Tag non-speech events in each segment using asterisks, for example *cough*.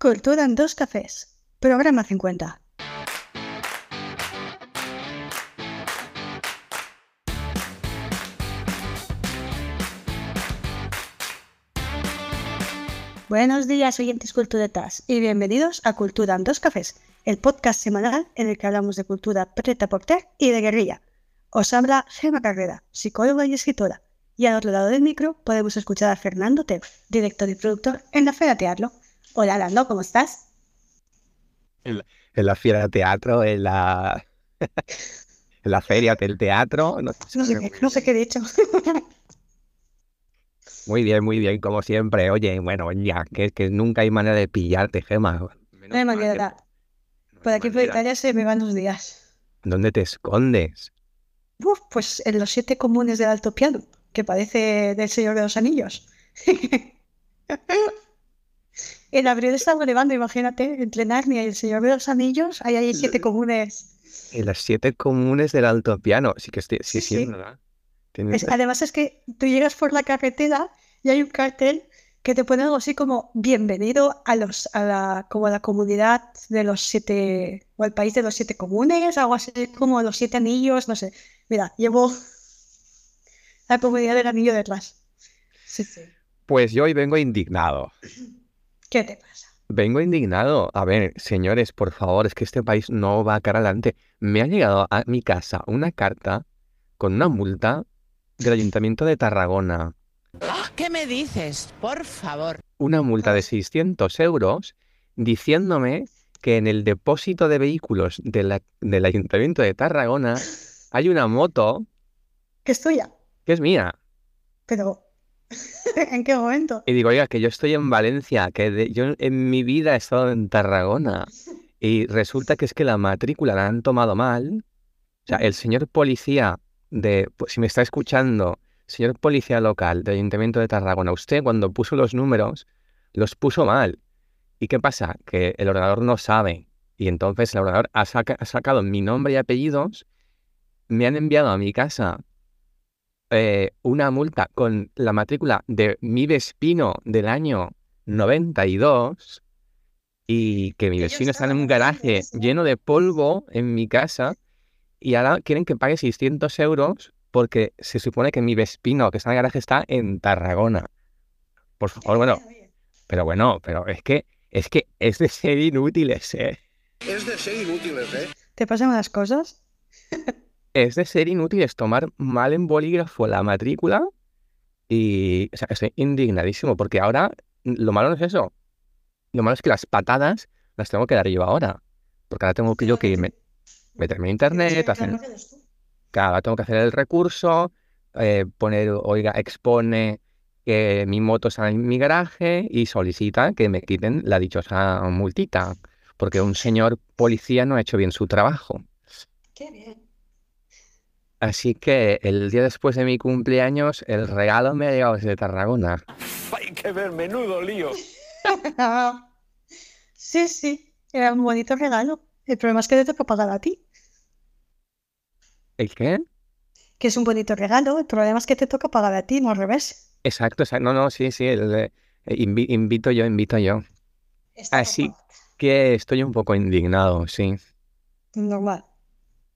Cultura en dos cafés. Programa 50. Buenos días, oyentes culturetas, y bienvenidos a Cultura en dos cafés, el podcast semanal en el que hablamos de cultura preta por y de guerrilla. Os habla Gemma Carrera, psicóloga y escritora, y al otro lado del micro podemos escuchar a Fernando Tev, director y productor en la Feria Teatro. Hola, Lando, ¿cómo estás? En la, Feria de Teatro, en la, *laughs* en la Feria del Teatro. No, sé, qué he dicho. *laughs* Muy bien, muy bien, como siempre. Oye, bueno, ya, que, que nunca hay manera de pillarte, Gema. no hay manera. Por aquí por Italia se me van los días. ¿Dónde te escondes? Uf, pues en los siete comunes del Alto Piano que parece del Señor de los Anillos. *laughs* en abril estamos nevando, imagínate, entre Narnia y el Señor de los Anillos, hay ahí siete comunes. En las siete comunes del Alto Piano, sí que estoy, sí, sí, ¿verdad? además es que tú llegas por la carretera y hay un cartel que te pone algo así como bienvenido a los a la como a la comunidad de los siete o al país de los siete comunes, algo así como los siete anillos, no sé. Mira, llevo la comunidad del anillo detrás. Sí, sí. Pues yo hoy vengo indignado. ¿Qué te pasa? Vengo indignado. A ver, señores, por favor, es que este país no va a cara adelante. Me ha llegado a mi casa una carta con una multa del Ayuntamiento de Tarragona. Ah, ¿Qué me dices? Por favor. Una multa de 600 euros diciéndome que en el depósito de vehículos del Ayuntamiento de Tarragona hay una moto. Que es tuya que es mía. Pero, *laughs* ¿en qué momento? Y digo, oiga, que yo estoy en Valencia, que yo en mi vida he estado en Tarragona. Y resulta que es que la matrícula la han tomado mal. O sea, el señor policía de, pues, si me está escuchando, señor policía local del Ayuntamiento de Tarragona, usted cuando puso los números, los puso mal. ¿Y qué pasa? Que el ordenador no sabe. Y entonces el ordenador ha sacado mi nombre y apellidos, me han enviado a mi casa eh, una multa con la matrícula de mi Vespino del año 92 y que mi vecino está en un garaje lleno de polvo en mi casa y ahora quieren que pague 600 euros porque se supone que mi Vespino que está en el garaje está en Tarragona. Por favor, bueno, pero bueno, pero es que es que es de ser inútiles, ¿eh? Es de ser inútiles, ¿eh? ¿Te pasan las cosas? *laughs* es de ser inútil es tomar mal en bolígrafo la matrícula y o sea, estoy indignadísimo porque ahora lo malo no es eso. Lo malo es que las patadas las tengo que dar yo ahora. Porque ahora tengo que yo que irme, meterme en internet, hacer... Claro, tengo que hacer el recurso, eh, poner, oiga, expone que mi moto está en mi garaje y solicita que me quiten la dichosa multita. Porque un señor policía no ha hecho bien su trabajo. Qué bien. Así que el día después de mi cumpleaños, el regalo me ha llegado desde Tarragona. *laughs* Hay que ver, menudo lío. *laughs* sí, sí, era un bonito regalo. El problema es que te toca pagar a ti. ¿El qué? Que es un bonito regalo. El problema es que te toca pagar a ti, no al revés. Exacto, exacto. No, no, sí, sí. Eh, invito yo, invito yo. Así que estoy un poco indignado, sí. Normal.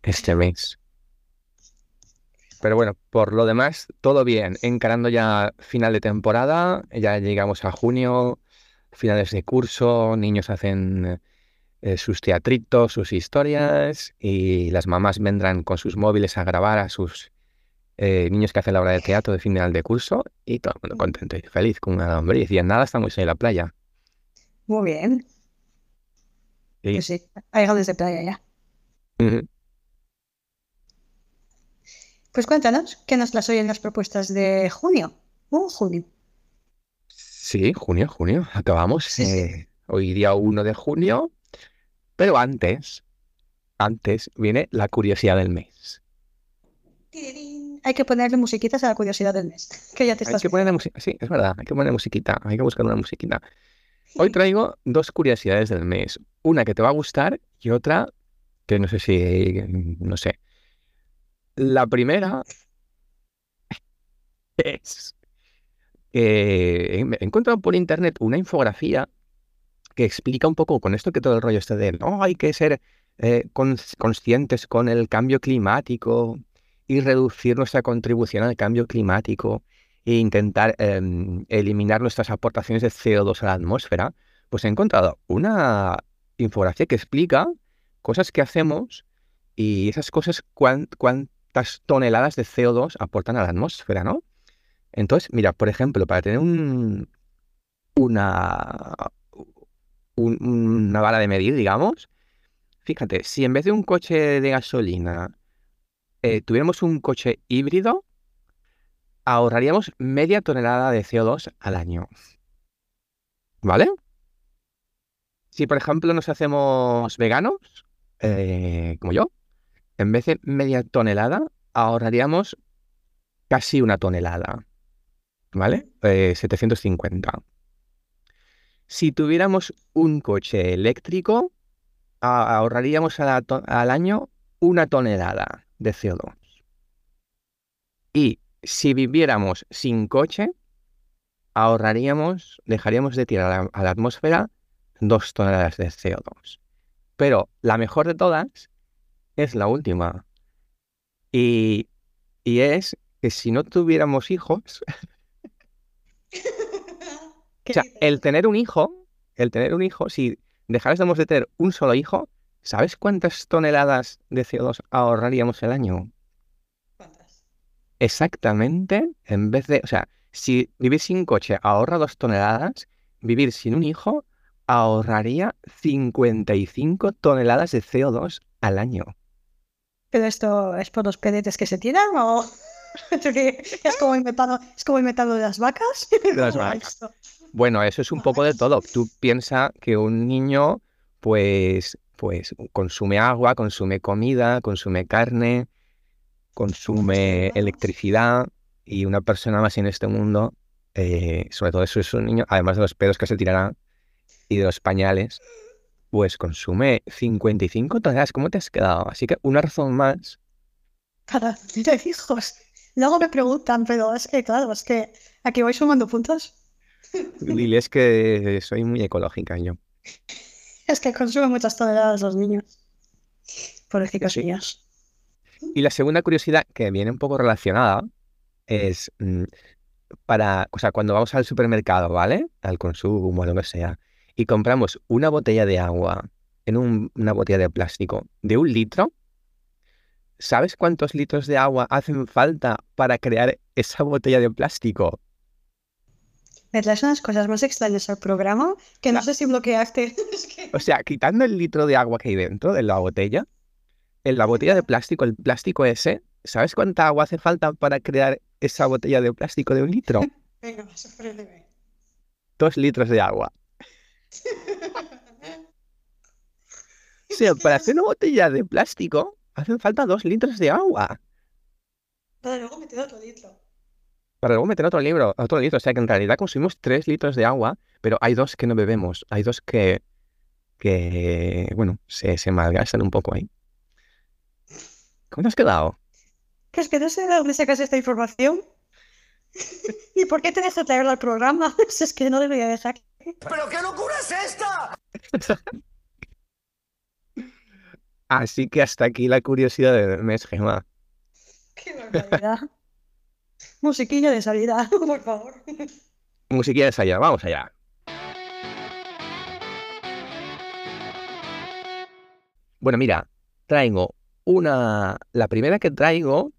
Este mes. Pero bueno, por lo demás, todo bien. Encarando ya final de temporada, ya llegamos a junio, finales de curso, niños hacen eh, sus teatritos, sus historias y las mamás vendrán con sus móviles a grabar a sus eh, niños que hacen la obra de teatro de final de curso y todo el mundo contento y feliz con una lombriz. Y en nada estamos en la playa. Muy bien. Sí. Pues sí, hay ganas de playa ya. Pues cuéntanos, ¿qué nos las oyen las propuestas de junio? ¿Un junio? Sí, junio, junio. Acabamos eh, hoy día 1 de junio. Pero antes, antes viene la curiosidad del mes. Hay que ponerle musiquitas a la curiosidad del mes. Que ya te estás hay que ponerle Sí, es verdad. Hay que ponerle musiquita. Hay que buscar una musiquita. Hoy traigo dos curiosidades del mes. Una que te va a gustar y otra que no sé si, no sé, la primera es que he encontrado por internet una infografía que explica un poco con esto que todo el rollo este de, no, hay que ser eh, cons- conscientes con el cambio climático y reducir nuestra contribución al cambio climático e intentar em, eliminar nuestras aportaciones de CO2 a la atmósfera, pues he encontrado una infografía que explica cosas que hacemos y esas cosas cuán- cuántas toneladas de CO2 aportan a la atmósfera, ¿no? Entonces, mira, por ejemplo, para tener un, una, un- vara de medir, digamos, fíjate, si en vez de un coche de gasolina eh, tuviéramos un coche híbrido, ahorraríamos media tonelada de CO2 al año. ¿Vale? Si, por ejemplo, nos hacemos veganos, eh, como yo, en vez de media tonelada, ahorraríamos casi una tonelada. ¿Vale? Eh, 750. Si tuviéramos un coche eléctrico, ahorraríamos al año una tonelada de CO2. Y si viviéramos sin coche, ahorraríamos, dejaríamos de tirar a la, a la atmósfera dos toneladas de CO2. Pero la mejor de todas es la última. Y, y es que si no tuviéramos hijos, *laughs* ¿Qué o sea, el tener un hijo, el tener un hijo, si dejáramos de tener un solo hijo, ¿sabes cuántas toneladas de CO2 ahorraríamos al año? ¿Cuántas? Exactamente, en vez de, o sea, si vivir sin coche ahorra dos toneladas, vivir sin un hijo ahorraría 55 toneladas de CO2 al año. ¿Pero esto es por los pedetes que se tiran o *laughs* es como metano, es como metano de las vacas? *laughs* Bueno, eso es un poco de todo. Tú piensas que un niño, pues, pues consume agua, consume comida, consume carne, consume electricidad y una persona más en este mundo, eh, sobre todo eso es un niño, además de los pedos que se tirará y de los pañales, pues consume 55 toneladas. ¿Cómo te has quedado? Así que una razón más. Para tener hijos. Luego me preguntan, pero es que claro, es que aquí voy sumando puntos. Diles que soy muy ecológica yo. Es que consumen muchas toneladas los niños. Pobrecitos Sí. niños. Y la segunda curiosidad que viene un poco relacionada es mm, para, o sea, cuando vamos al supermercado, ¿vale? Al consumo, a lo que sea, y compramos una botella de agua en un- una botella de plástico de un litro, ¿sabes cuántos litros de agua hacen falta para crear esa botella de plástico? Me traes unas cosas más extrañas al programa que no sé si bloqueaste. *laughs* O sea, quitando el litro de agua que hay dentro de la botella, en la botella de plástico, el plástico ese, ¿sabes cuánta agua hace falta para crear esa botella de plástico de un litro? *laughs* Venga, sorpréndeme. Dos litros de agua. O sea, para hacer una botella de plástico hacen falta dos litros de agua. Para luego meter otro litro. Para luego meter otro libro, otro litro. O sea que en realidad consumimos tres litros de agua, pero hay dos que no bebemos. Hay dos que, que bueno, se, se malgastan un poco ahí. ¿Cómo te has quedado? Que es que no sé de dónde sacas esta información. *laughs* ¿Y por qué te dejas traerlo al programa? *laughs* Es que no debería dejar. ¿Pero qué locura es esta? *laughs* Así que hasta aquí la curiosidad del mes, Gemma. Qué barbaridad. Musiquilla de salida, *laughs* por favor. Musiquilla de allá, vamos allá. Bueno, mira, traigo una. La primera que traigo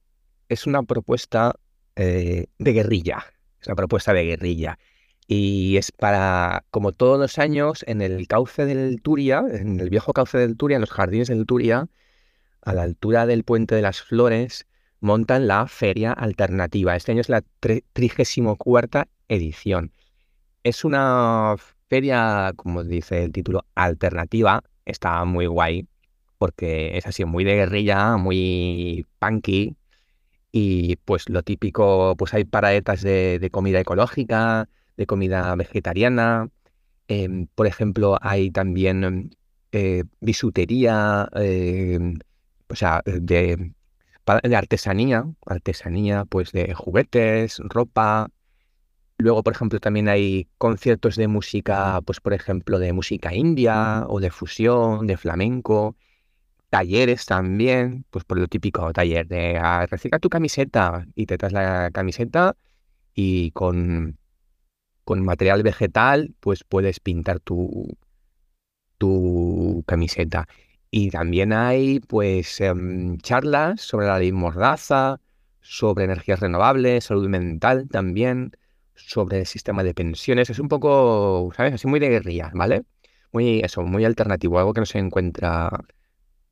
es una propuesta eh, de guerrilla. Es una propuesta de guerrilla. Y es para, como todos los años, en el cauce del Turia, en el viejo cauce del Turia, en los jardines del Turia, a la altura del Puente de las Flores, montan la Feria Alternativa. Este año es la trigésimo cuarta edición. Es una feria, como dice el título, alternativa. Está muy guay porque es así, muy de guerrilla, muy punky. Y pues lo típico, pues hay paradetas de, de comida ecológica, de comida vegetariana. Eh, por ejemplo, hay también eh, bisutería, eh, o sea, de, de artesanía, artesanía, pues de juguetes, ropa. Luego, por ejemplo, también hay conciertos de música, pues por ejemplo, de música india o de fusión, de flamenco. Talleres también, pues por lo típico, taller de ah, recicla tu camiseta y te traes la camiseta y con, con material vegetal, pues puedes pintar tu, tu camiseta. Y también hay pues em, charlas sobre la ley Mordaza, sobre energías renovables, salud mental también, sobre el sistema de pensiones. Es un poco, ¿sabes? Así muy de guerrilla, ¿vale? Muy eso, muy alternativo, algo que no se encuentra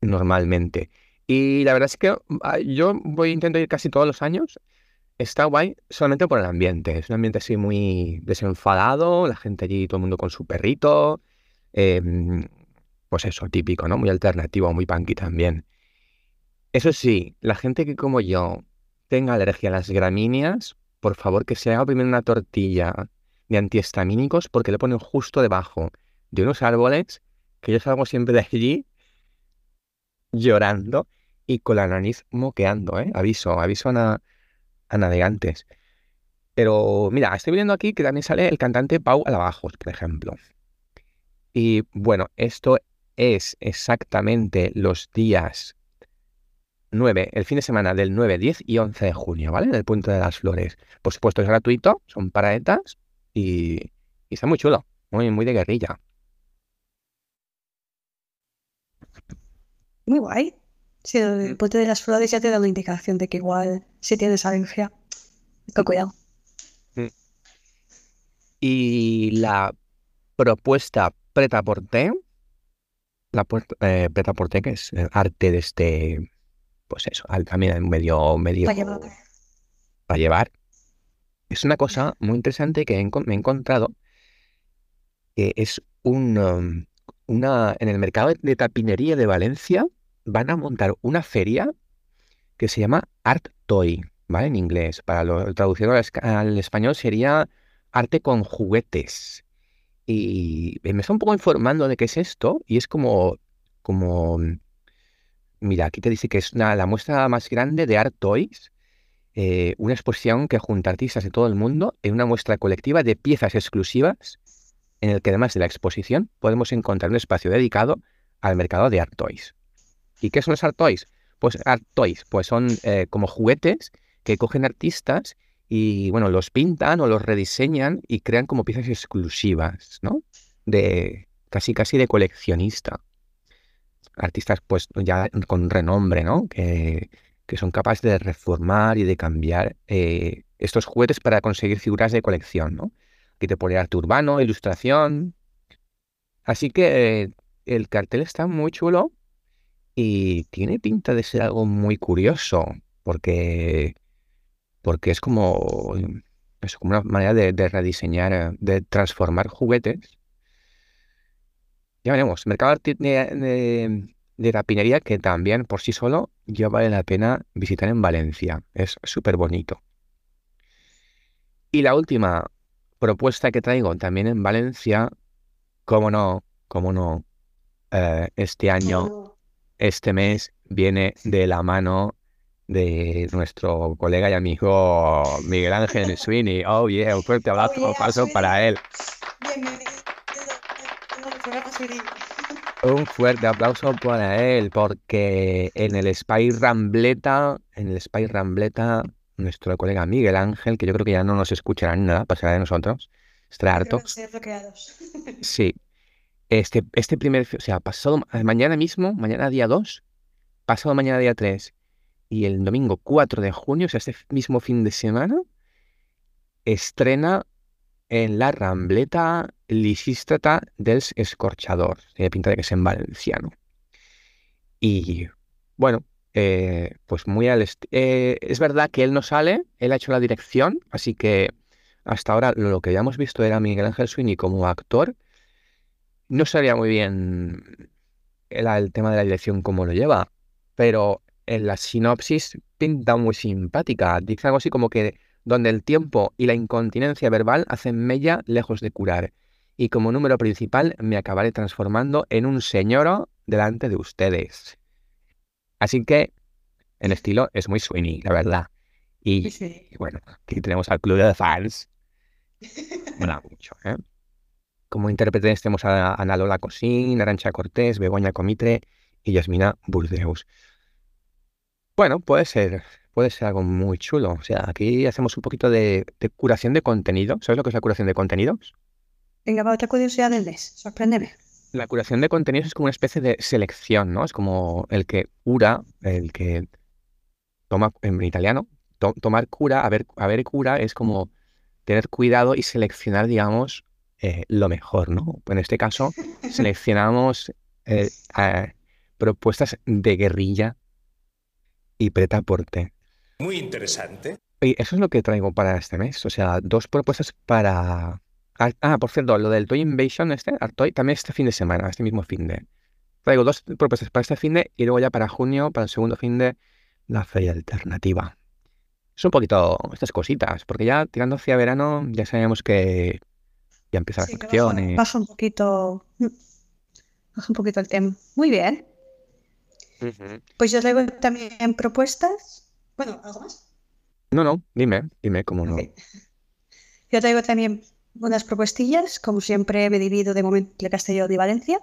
normalmente. Y la verdad es que ah, yo voy intento ir casi todos los años. Está guay solamente por el ambiente. Es un ambiente así muy desenfadado, la gente allí, todo el mundo con su perrito. Em, pues eso, típico, ¿no? Muy alternativo, muy punky también. Eso sí, la gente que como yo tenga alergia a las gramíneas, por favor que se haga primero una tortilla de antihistamínicos porque le ponen justo debajo de unos árboles que yo salgo siempre de allí llorando y con la nariz moqueando, ¿eh? Aviso, aviso a, navegantes. Pero mira, estoy viendo aquí que también sale el cantante Pau Alabajos, por ejemplo. Y bueno, esto es exactamente los días 9, el fin de semana del 9, 10 y 11 de junio, ¿vale? En el Punto de las Flores. Por supuesto, es gratuito, son paraetas y, y está muy chulo, muy, muy de guerrilla. Muy guay. Si el Punto de las Flores ya te da una indicación de que igual si tienes alergia, con cuidado. Mm. Y la propuesta preta por té, la eh, preta por té, que es el arte de este, pues eso, también medio, medio Para llevar. para llevar. Es una cosa muy interesante que me he encontrado, que es un, um, una, en el mercado de tapinería de Valencia van a montar una feria que se llama Art Toy, ¿vale? En inglés. Para lo traducido al, español sería arte con juguetes. Y me está un poco informando de qué es esto y es como, como, mira, aquí te dice que es la muestra más grande de Art Toys, eh, una exposición que junta artistas de todo el mundo en una muestra colectiva de piezas exclusivas en el que además de la exposición podemos encontrar un espacio dedicado al mercado de Art Toys. ¿Y qué son los Art Toys? Pues Art Toys, pues son eh, como juguetes que cogen artistas y bueno, los pintan o los rediseñan y crean como piezas exclusivas, ¿no? De casi casi de coleccionista. Artistas pues ya con renombre, ¿no? Que, que son capaces de reformar y de cambiar eh, estos juguetes para conseguir figuras de colección, ¿no? Aquí te pone arte urbano, ilustración. Así que eh, el cartel está muy chulo y tiene pinta de ser algo muy curioso, porque, porque es como, es como una manera de, rediseñar, eh, de transformar juguetes. Ya veremos, mercado de- de tapinería que también por sí solo ya vale la pena visitar en Valencia. Es súper bonito. Y la última propuesta que traigo también en Valencia, cómo no, cómo no, eh, este año este mes viene de la mano de nuestro colega y amigo Miguel Ángel Sweeney. Oh, yeah, un fuerte abrazo Oh, yeah, paso para él. Bienvenido. Un fuerte aplauso para él, porque en el Spy Rambleta, en el Spy Rambleta, nuestro colega Miguel Ángel, que yo creo que ya no nos escuchará ni nada, pasará de nosotros, estará harto. Sí. Este, este primer, o sea, pasado ma- mañana mismo, mañana día 2, pasado mañana día 3 y el domingo 4 de junio, o sea, este mismo fin de semana, estrena en la Rambleta Lisístrata dels Escorchadors. Tiene pinta de que es en valenciano. Y bueno, eh, pues muy al eh, es verdad que él no sale, él ha hecho la dirección, así que hasta ahora lo que habíamos visto era Miguel Ángel Sweeney como actor. No sabía muy bien el, el tema de la dirección cómo lo lleva, pero en la sinopsis pinta muy simpática. Dice algo así como que donde el tiempo y la incontinencia verbal hacen mella lejos de curar. Y como número principal me acabaré transformando en un señoro delante de ustedes. Así que el estilo es muy Sweeney, la verdad. Y, Sí. y bueno, aquí tenemos al club de fans. *laughs* Mola mucho, ¿eh? Como intérpretes tenemos a Ana Lola Cosín, Arancha Cortés, Begoña Comitre y Yasmina Burdeus. Bueno, puede ser, puede ser algo muy chulo. O sea, aquí hacemos un poquito de, de curación de contenido. ¿Sabes lo que es la curación de contenidos? Venga, va otra curiosidad del mes. Sorpréndeme. La curación de contenidos es como una especie de selección, ¿no? Es como el que cura, el que toma, en italiano, to- tomar cura, haber, haber cura es como tener cuidado y seleccionar, digamos, eh, lo mejor, ¿no? En este caso, seleccionamos eh, eh, propuestas de guerrilla y pretaporte. Muy interesante. Y eso es lo que traigo para este mes. O sea, dos propuestas para. Ah, ah, por cierto, lo del Toy Invasion, este, Artoy, también este fin de semana, este mismo fin de. Traigo dos propuestas para este fin de y luego ya para junio, para el segundo fin de, la feria alternativa. Es un poquito estas cositas, porque ya tirando hacia verano ya sabemos que ya empiezan Sí, las que baja, vacaciones. baja un poquito. Baja un poquito el tema. Muy bien. Pues yo traigo también propuestas. Bueno, ¿algo más? No, no, dime, dime cómo no. Yo traigo también unas propuestillas. Como siempre, me divido de momento entre Castellón y Valencia.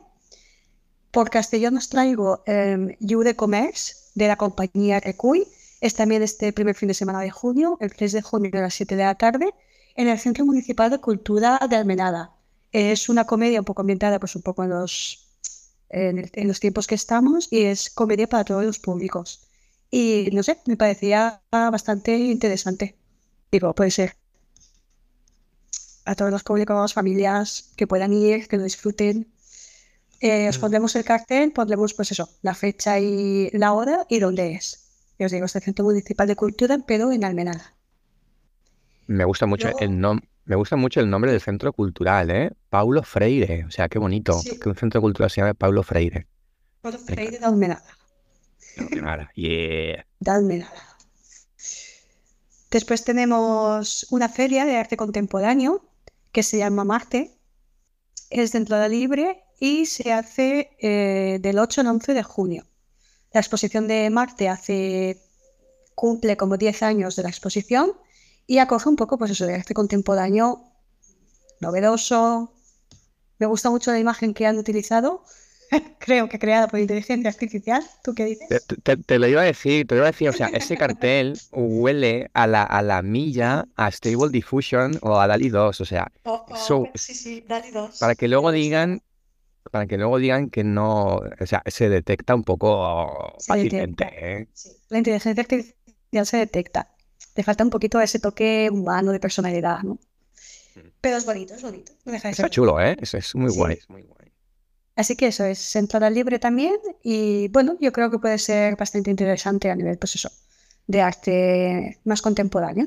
Por Castellón os traigo eh, You de Commerce de la compañía Recuy. Es también este primer fin de semana de junio, el 3 de junio a las 7 de la tarde, en el Centro Municipal de Cultura de Almenada. Es una comedia un poco ambientada, pues un poco en los, en, el- en los tiempos que estamos y es comedia para todos los públicos. Y no sé, me parecía bastante interesante. Digo, puede ser a todos los públicos, familias que puedan ir, que lo disfruten. Eh, os pondremos el cartel, pondremos pues eso, la fecha y la hora y dónde es. Y os digo, es el Centro Municipal de Cultura, pero en Almenada. Me gusta mucho Luego- el nom- me gusta mucho el nombre del centro cultural, ¿eh? Paulo Freire. O sea, qué bonito Sí. que un centro cultural se llame Paulo Freire. Puedo Freire de Almenada. Nada, yeah. de. Después tenemos una feria de arte contemporáneo que se llama Marte. Es de entrada libre y se hace eh, del 8 al 11 de junio. La exposición de Marte hace, cumple como 10 años de la exposición y acoge un poco pues eso de arte contemporáneo novedoso. Me gusta mucho la imagen que han utilizado. *laughs* Creo que creada por inteligencia artificial. ¿Tú qué dices? Te, te- te lo iba a decir, te lo iba a decir, o sea, ese cartel *laughs* huele a la, a la milla, a Stable Diffusion o a DALI 2, o sea, Oh, oh, So- sí, sí, Dali 2. para que luego digan, para que luego digan que no, o sea, se detecta un poco Se fácilmente, detecta. ¿eh? Sí, La inteligencia artificial se detecta. Le falta un poquito ese toque humano de personalidad, ¿no? Pero es bonito, es bonito. No deja de Está ser. chulo, ¿eh? Es, es muy Sí. guay, es muy guay. Así que eso es entrada libre también. Y bueno, yo creo que puede ser bastante interesante a nivel, pues eso, de arte más contemporáneo.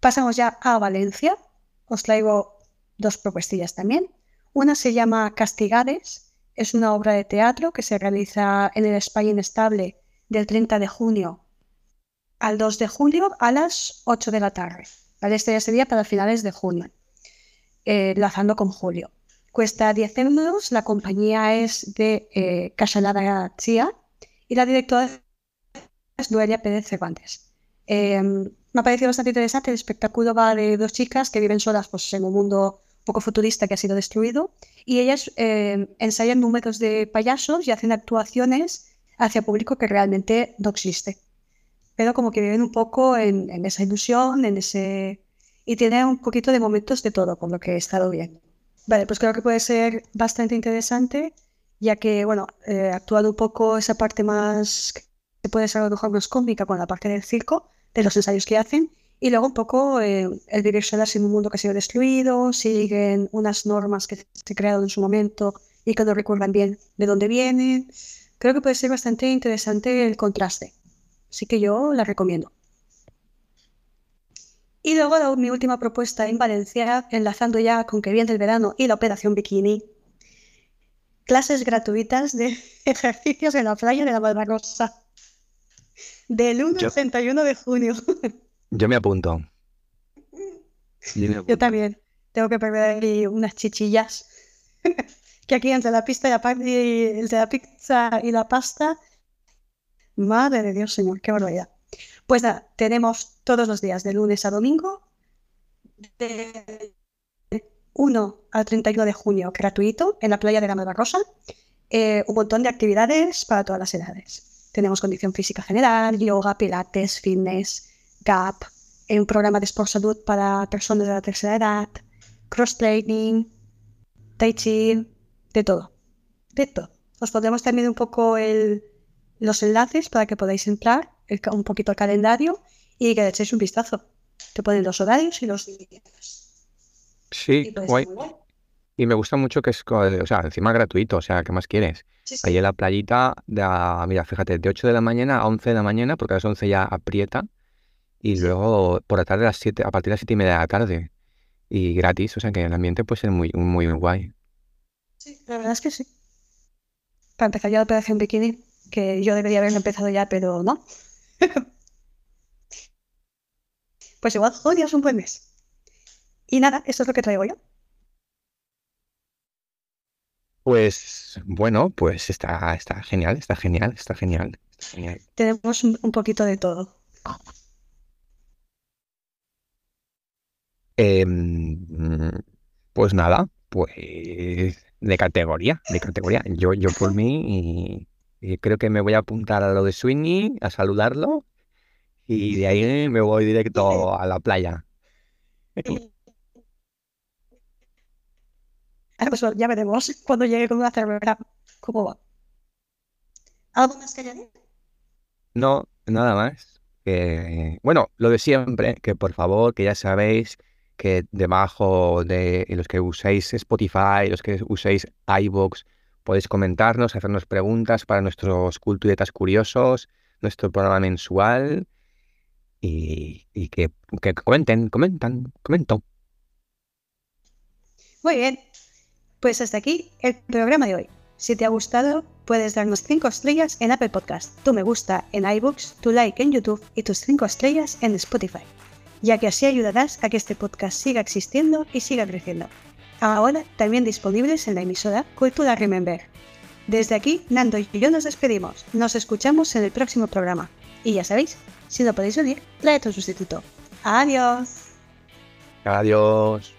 Pasamos ya a Valencia. Os traigo dos propuestillas también. Una se llama Castigades. Es una obra de teatro que se realiza en el España Inestable del 30 de junio al 2 de julio a las 8 de la tarde. ¿Vale? Este ya sería para finales de junio, eh, con julio. Cuesta 10 euros, la compañía es de eh, Casalada García y la directora es Noelia Pérez Cervantes. Eh, me ha parecido bastante interesante. El espectáculo va de dos chicas que viven solas pues, en un mundo un poco futurista que ha sido destruido y ellas eh, ensayan números de payasos y hacen actuaciones hacia público que realmente no existe. Pero como que viven un poco en, en esa ilusión, en ese... Y tiene un poquito de momentos de todo, por lo que he estado viendo. Vale, pues creo que puede ser bastante interesante, ya que, bueno, eh, actuando un poco esa parte más, que puede ser a lo mejor más cómica con la parte del circo, de los ensayos que hacen, y luego un poco eh, el solas en un mundo que ha sido destruido, siguen unas normas que se crearon en su momento y que no recuerdan bien de dónde vienen. Creo que puede ser bastante interesante el contraste, así que yo la recomiendo. Y luego la- mi última propuesta en Valencia, enlazando ya con que viene el verano y la operación bikini, clases gratuitas de *laughs* ejercicios en la playa de la Barbarosa. Del 1 Yo- al 31 de junio. *laughs* Yo me apunto. Yo me Yo apunto. también tengo que perder ahí unas chichillas. *laughs* que aquí entre la pista y entre la pizza y la pasta. Madre de Dios, señor, qué barbaridad. Pues nada, tenemos todos los días, de lunes a domingo, de 1 al 31 de junio gratuito en la playa de la Malvarrosa. Eh, un montón de actividades para todas las edades. Tenemos condición física general, yoga, pilates, fitness, GAP, un programa de Sport Salud para personas de la tercera edad, cross training, tai chi, de todo. De todo. Os pondremos también un poco el, los enlaces para que podáis entrar, el un poquito el calendario y que le echéis un vistazo. Te ponen los horarios y los días. Sí, Y ser guay. Y me gusta mucho que es, o sea, encima gratuito, o sea, ¿qué más quieres? Sí, sí. Ahí en la playita, de mira, fíjate, de 8 de la mañana a 11 de la mañana, porque a las 11 ya aprieta, y luego por la tarde a las 7, a partir de las 7 y media de la tarde, y gratis, o sea que el ambiente puede ser muy, muy guay. Sí, la verdad es que sí. Para empezar ya la operación bikini, que yo debería haber empezado ya, pero no. *laughs* Pues igual, junio es un buen mes. Y nada, eso es lo que traigo yo. Pues bueno, pues está, está genial, está genial, está genial, está genial. Tenemos un, un poquito de todo. Em, pues nada, pues de categoría, de categoría. Yo, yo por mí, y, y creo que me voy a apuntar a lo de Sweeney, a saludarlo, y de ahí me voy directo a la playa. *laughs* Ah, Pues ya veremos cuando llegue con una cerveza cómo va. ¿Algo más que añadir? No, nada más. Que, bueno, lo de siempre, que por favor, que ya sabéis que debajo de los que uséis Spotify, los que uséis iVoox, podéis comentarnos, hacernos preguntas para nuestros culturetas curiosos, nuestro programa mensual y, que comenten, comentan, comento. Muy bien. Pues hasta aquí el programa de hoy. Si te ha gustado, puedes darnos 5 estrellas en Apple Podcast, tu me gusta en iBooks, tu like en YouTube y tus 5 estrellas en Spotify, ya que así ayudarás a que este podcast siga existiendo y siga creciendo. Ahora también disponibles en la emisora Cultura Remember. Desde aquí, Nando y yo nos despedimos. Nos escuchamos en el próximo programa. Y ya sabéis, si no podéis venir, trae tu sustituto. Adiós. Adiós.